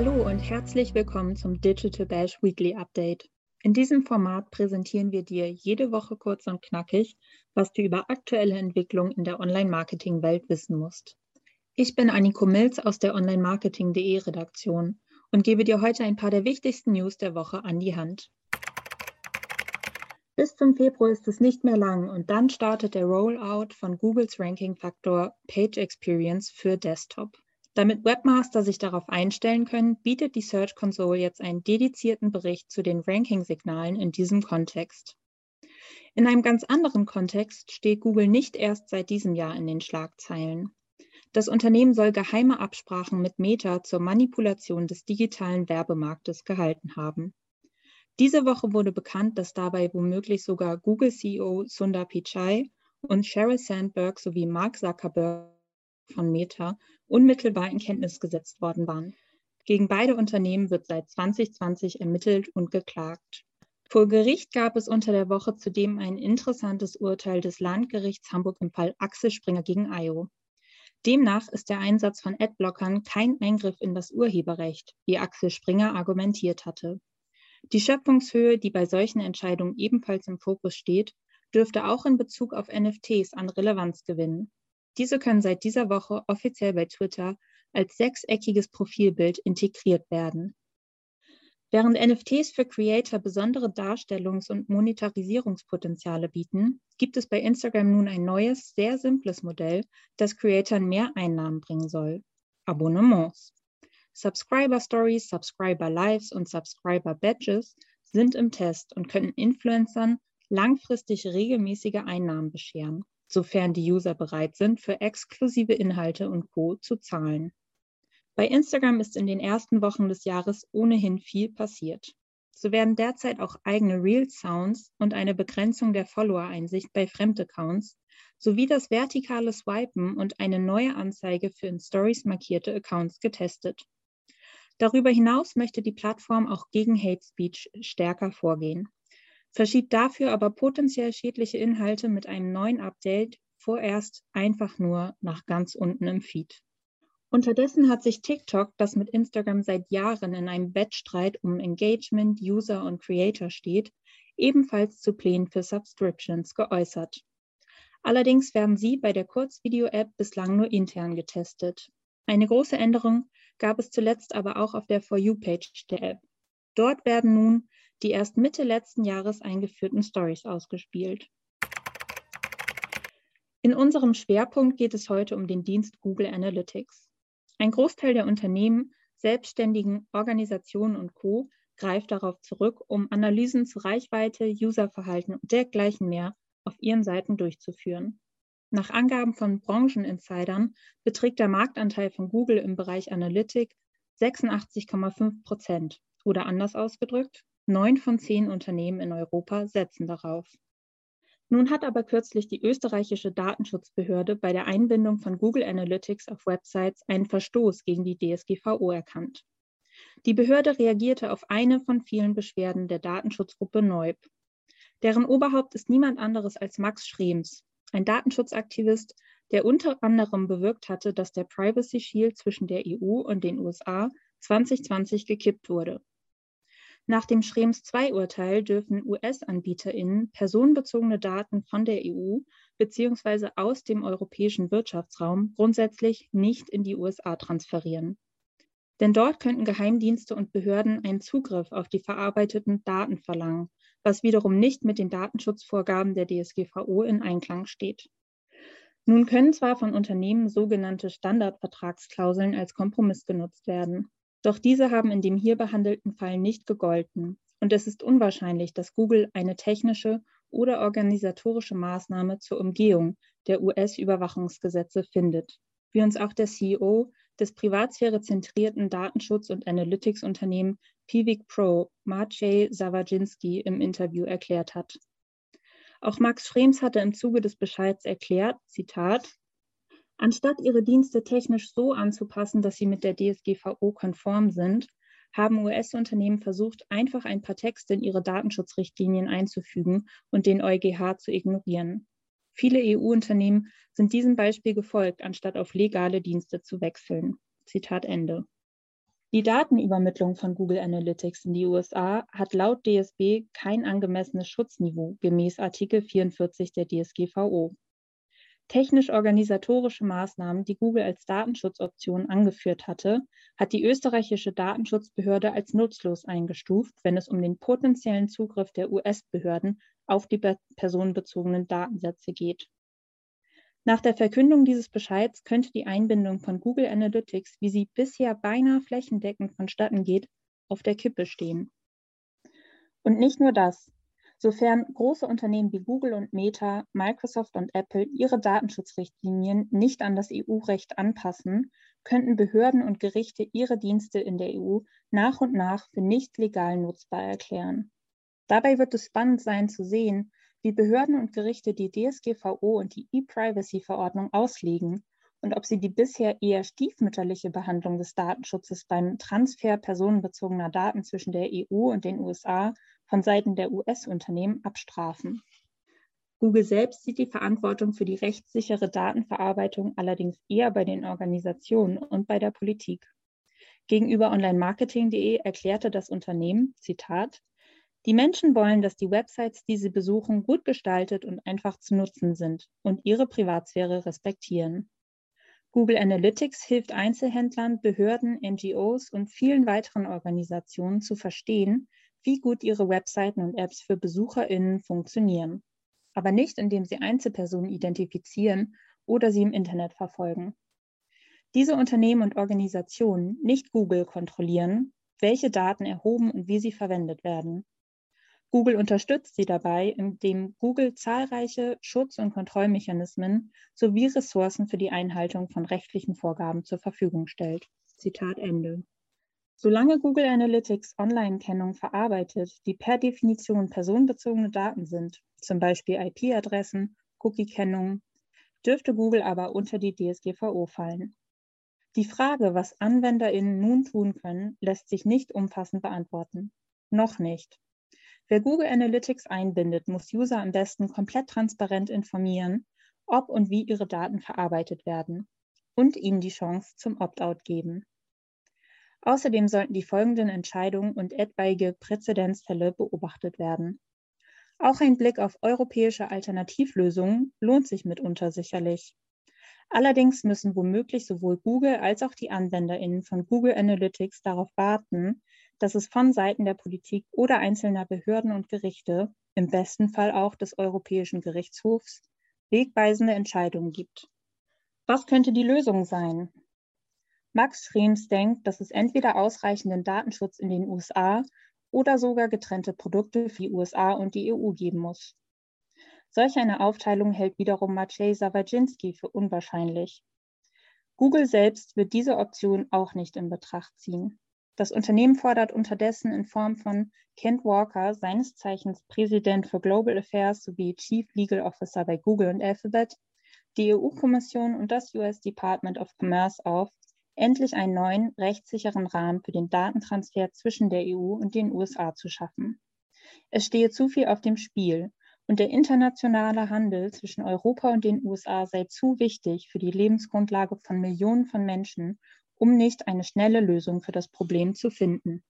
Hallo und herzlich willkommen zum Digital Bash Weekly Update. In diesem Format präsentieren wir dir jede Woche kurz und knackig, was du über aktuelle Entwicklungen in der Online-Marketing-Welt wissen musst. Ich bin Anniko Milz aus der Online-Marketing.de Redaktion und gebe dir heute ein paar der wichtigsten News der Woche an die Hand. Bis zum Februar ist es nicht mehr lang und dann startet der Rollout von Googles Ranking-Faktor Page Experience für Desktop. Damit Webmaster sich darauf einstellen können, bietet die Search Console jetzt einen dedizierten Bericht zu den Ranking-Signalen in diesem Kontext. In einem ganz anderen Kontext steht Google nicht erst seit diesem Jahr in den Schlagzeilen. Das Unternehmen soll geheime Absprachen mit Meta zur Manipulation des digitalen Werbemarktes gehalten haben. Diese Woche wurde bekannt, dass dabei womöglich sogar Google-CEO Sundar Pichai und Sheryl Sandberg sowie Mark Zuckerberg von Meta unmittelbar in Kenntnis gesetzt worden waren. Gegen beide Unternehmen wird seit 2020 ermittelt und geklagt. Vor Gericht gab es unter der Woche zudem ein interessantes Urteil des Landgerichts Hamburg im Fall Axel Springer gegen IO. Demnach ist der Einsatz von Adblockern kein Eingriff in das Urheberrecht, wie Axel Springer argumentiert hatte. Die Schöpfungshöhe, die bei solchen Entscheidungen ebenfalls im Fokus steht, dürfte auch in Bezug auf NFTs an Relevanz gewinnen. Diese können seit dieser Woche offiziell bei Twitter als sechseckiges Profilbild integriert werden. Während NFTs für Creator besondere Darstellungs- und Monetarisierungspotenziale bieten, gibt es bei Instagram nun ein neues, sehr simples Modell, das Creatoren mehr Einnahmen bringen soll. Abonnements. Subscriber Stories, Subscriber Lives und Subscriber Badges sind im Test und können Influencern langfristig regelmäßige Einnahmen bescheren sofern die User bereit sind, für exklusive Inhalte und Co. zu zahlen. Bei Instagram ist in den ersten Wochen des Jahres ohnehin viel passiert. So werden derzeit auch eigene Real-Sounds und eine Begrenzung der Follower-Einsicht bei Fremdaccounts sowie das vertikale Swipen und eine neue Anzeige für in Stories markierte Accounts getestet. Darüber hinaus möchte die Plattform auch gegen Hate Speech stärker vorgehen verschiebt dafür aber potenziell schädliche Inhalte mit einem neuen Update vorerst einfach nur nach ganz unten im Feed. Unterdessen hat sich TikTok, das mit Instagram seit Jahren in einem Wettstreit um Engagement, User und Creator steht, ebenfalls zu Plänen für Subscriptions geäußert. Allerdings werden sie bei der Kurzvideo-App bislang nur intern getestet. Eine große Änderung gab es zuletzt aber auch auf der For You-Page der App. Dort werden nun die erst Mitte letzten Jahres eingeführten Stories ausgespielt. In unserem Schwerpunkt geht es heute um den Dienst Google Analytics. Ein Großteil der Unternehmen, Selbstständigen, Organisationen und Co. greift darauf zurück, um Analysen zu Reichweite, Userverhalten und dergleichen mehr auf ihren Seiten durchzuführen. Nach Angaben von Brancheninsidern beträgt der Marktanteil von Google im Bereich Analytik 86,5 Prozent oder anders ausgedrückt, Neun von zehn Unternehmen in Europa setzen darauf. Nun hat aber kürzlich die österreichische Datenschutzbehörde bei der Einbindung von Google Analytics auf Websites einen Verstoß gegen die DSGVO erkannt. Die Behörde reagierte auf eine von vielen Beschwerden der Datenschutzgruppe Neub. Deren Oberhaupt ist niemand anderes als Max Schrems, ein Datenschutzaktivist, der unter anderem bewirkt hatte, dass der Privacy Shield zwischen der EU und den USA 2020 gekippt wurde. Nach dem Schrems II-Urteil dürfen US-AnbieterInnen personenbezogene Daten von der EU bzw. aus dem europäischen Wirtschaftsraum grundsätzlich nicht in die USA transferieren. Denn dort könnten Geheimdienste und Behörden einen Zugriff auf die verarbeiteten Daten verlangen, was wiederum nicht mit den Datenschutzvorgaben der DSGVO in Einklang steht. Nun können zwar von Unternehmen sogenannte Standardvertragsklauseln als Kompromiss genutzt werden. Doch diese haben in dem hier behandelten Fall nicht gegolten. Und es ist unwahrscheinlich, dass Google eine technische oder organisatorische Maßnahme zur Umgehung der US-Überwachungsgesetze findet, wie uns auch der CEO des privatsphärezentrierten Datenschutz- und Analytics-Unternehmen Pivik Pro, Maciej Zawajinski, im Interview erklärt hat. Auch Max Schrems hatte im Zuge des Bescheids erklärt, Zitat, Anstatt ihre Dienste technisch so anzupassen, dass sie mit der DSGVO konform sind, haben US-Unternehmen versucht, einfach ein paar Texte in ihre Datenschutzrichtlinien einzufügen und den EuGH zu ignorieren. Viele EU-Unternehmen sind diesem Beispiel gefolgt, anstatt auf legale Dienste zu wechseln. Zitat Ende. Die Datenübermittlung von Google Analytics in die USA hat laut DSB kein angemessenes Schutzniveau gemäß Artikel 44 der DSGVO. Technisch-organisatorische Maßnahmen, die Google als Datenschutzoption angeführt hatte, hat die österreichische Datenschutzbehörde als nutzlos eingestuft, wenn es um den potenziellen Zugriff der US-Behörden auf die personenbezogenen Datensätze geht. Nach der Verkündung dieses Bescheids könnte die Einbindung von Google Analytics, wie sie bisher beinahe flächendeckend vonstatten geht, auf der Kippe stehen. Und nicht nur das. Sofern große Unternehmen wie Google und Meta, Microsoft und Apple ihre Datenschutzrichtlinien nicht an das EU-Recht anpassen, könnten Behörden und Gerichte ihre Dienste in der EU nach und nach für nicht legal nutzbar erklären. Dabei wird es spannend sein zu sehen, wie Behörden und Gerichte die DSGVO und die E-Privacy-Verordnung auslegen und ob sie die bisher eher stiefmütterliche Behandlung des Datenschutzes beim Transfer personenbezogener Daten zwischen der EU und den USA von Seiten der US-Unternehmen abstrafen. Google selbst sieht die Verantwortung für die rechtssichere Datenverarbeitung allerdings eher bei den Organisationen und bei der Politik. Gegenüber onlinemarketing.de erklärte das Unternehmen, Zitat, die Menschen wollen, dass die Websites, die sie besuchen, gut gestaltet und einfach zu nutzen sind und ihre Privatsphäre respektieren. Google Analytics hilft Einzelhändlern, Behörden, NGOs und vielen weiteren Organisationen zu verstehen, wie gut ihre Webseiten und Apps für BesucherInnen funktionieren. Aber nicht, indem sie Einzelpersonen identifizieren oder sie im Internet verfolgen. Diese Unternehmen und Organisationen, nicht Google, kontrollieren, welche Daten erhoben und wie sie verwendet werden. Google unterstützt sie dabei, indem Google zahlreiche Schutz- und Kontrollmechanismen sowie Ressourcen für die Einhaltung von rechtlichen Vorgaben zur Verfügung stellt. Zitat Ende. Solange Google Analytics Online-Kennung verarbeitet, die per Definition personenbezogene Daten sind, zum Beispiel IP-Adressen, Cookie-Kennung, dürfte Google aber unter die DSGVO fallen. Die Frage, was AnwenderInnen nun tun können, lässt sich nicht umfassend beantworten. Noch nicht. Wer Google Analytics einbindet, muss User am besten komplett transparent informieren, ob und wie ihre Daten verarbeitet werden und ihnen die Chance zum Opt-out geben. Außerdem sollten die folgenden Entscheidungen und etwaige Präzedenzfälle beobachtet werden. Auch ein Blick auf europäische Alternativlösungen lohnt sich mitunter sicherlich. Allerdings müssen womöglich sowohl Google als auch die AnwenderInnen von Google Analytics darauf warten, dass es von Seiten der Politik oder einzelner Behörden und Gerichte, im besten Fall auch des Europäischen Gerichtshofs, wegweisende Entscheidungen gibt. Was könnte die Lösung sein? Max Schrems denkt, dass es entweder ausreichenden Datenschutz in den USA oder sogar getrennte Produkte für die USA und die EU geben muss. Solch eine Aufteilung hält wiederum Maciej Sawaczynski für unwahrscheinlich. Google selbst wird diese Option auch nicht in Betracht ziehen. Das Unternehmen fordert unterdessen in Form von Kent Walker, seines Zeichens Präsident für Global Affairs sowie Chief Legal Officer bei Google und Alphabet, die EU-Kommission und das US Department of Commerce auf, endlich einen neuen rechtssicheren Rahmen für den Datentransfer zwischen der EU und den USA zu schaffen. Es stehe zu viel auf dem Spiel und der internationale Handel zwischen Europa und den USA sei zu wichtig für die Lebensgrundlage von Millionen von Menschen, um nicht eine schnelle Lösung für das Problem zu finden.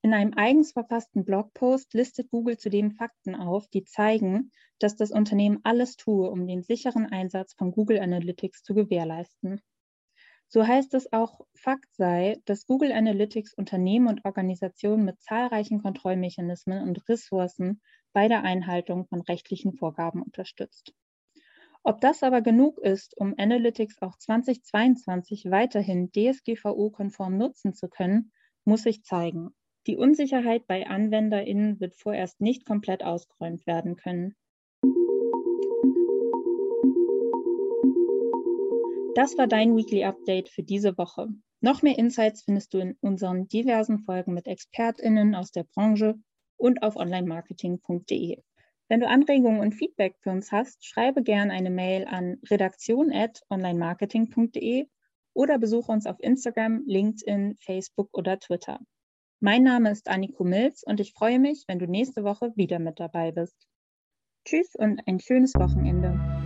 In einem eigens verfassten Blogpost listet Google zudem Fakten auf, die zeigen, dass das Unternehmen alles tue, um den sicheren Einsatz von Google Analytics zu gewährleisten. So heißt es auch, Fakt sei, dass Google Analytics Unternehmen und Organisationen mit zahlreichen Kontrollmechanismen und Ressourcen bei der Einhaltung von rechtlichen Vorgaben unterstützt. Ob das aber genug ist, um Analytics auch 2022 weiterhin DSGVO-konform nutzen zu können, muss sich zeigen. Die Unsicherheit bei AnwenderInnen wird vorerst nicht komplett ausgeräumt werden können. Das war dein Weekly Update für diese Woche. Noch mehr Insights findest du in unseren diversen Folgen mit ExpertInnen aus der Branche und auf onlinemarketing.de. Wenn du Anregungen und Feedback für uns hast, schreibe gerne eine Mail an redaktion.onlinemarketing.de oder besuche uns auf Instagram, LinkedIn, Facebook oder Twitter. Mein Name ist Anniko Milz und ich freue mich, wenn du nächste Woche wieder mit dabei bist. Tschüss und ein schönes Wochenende.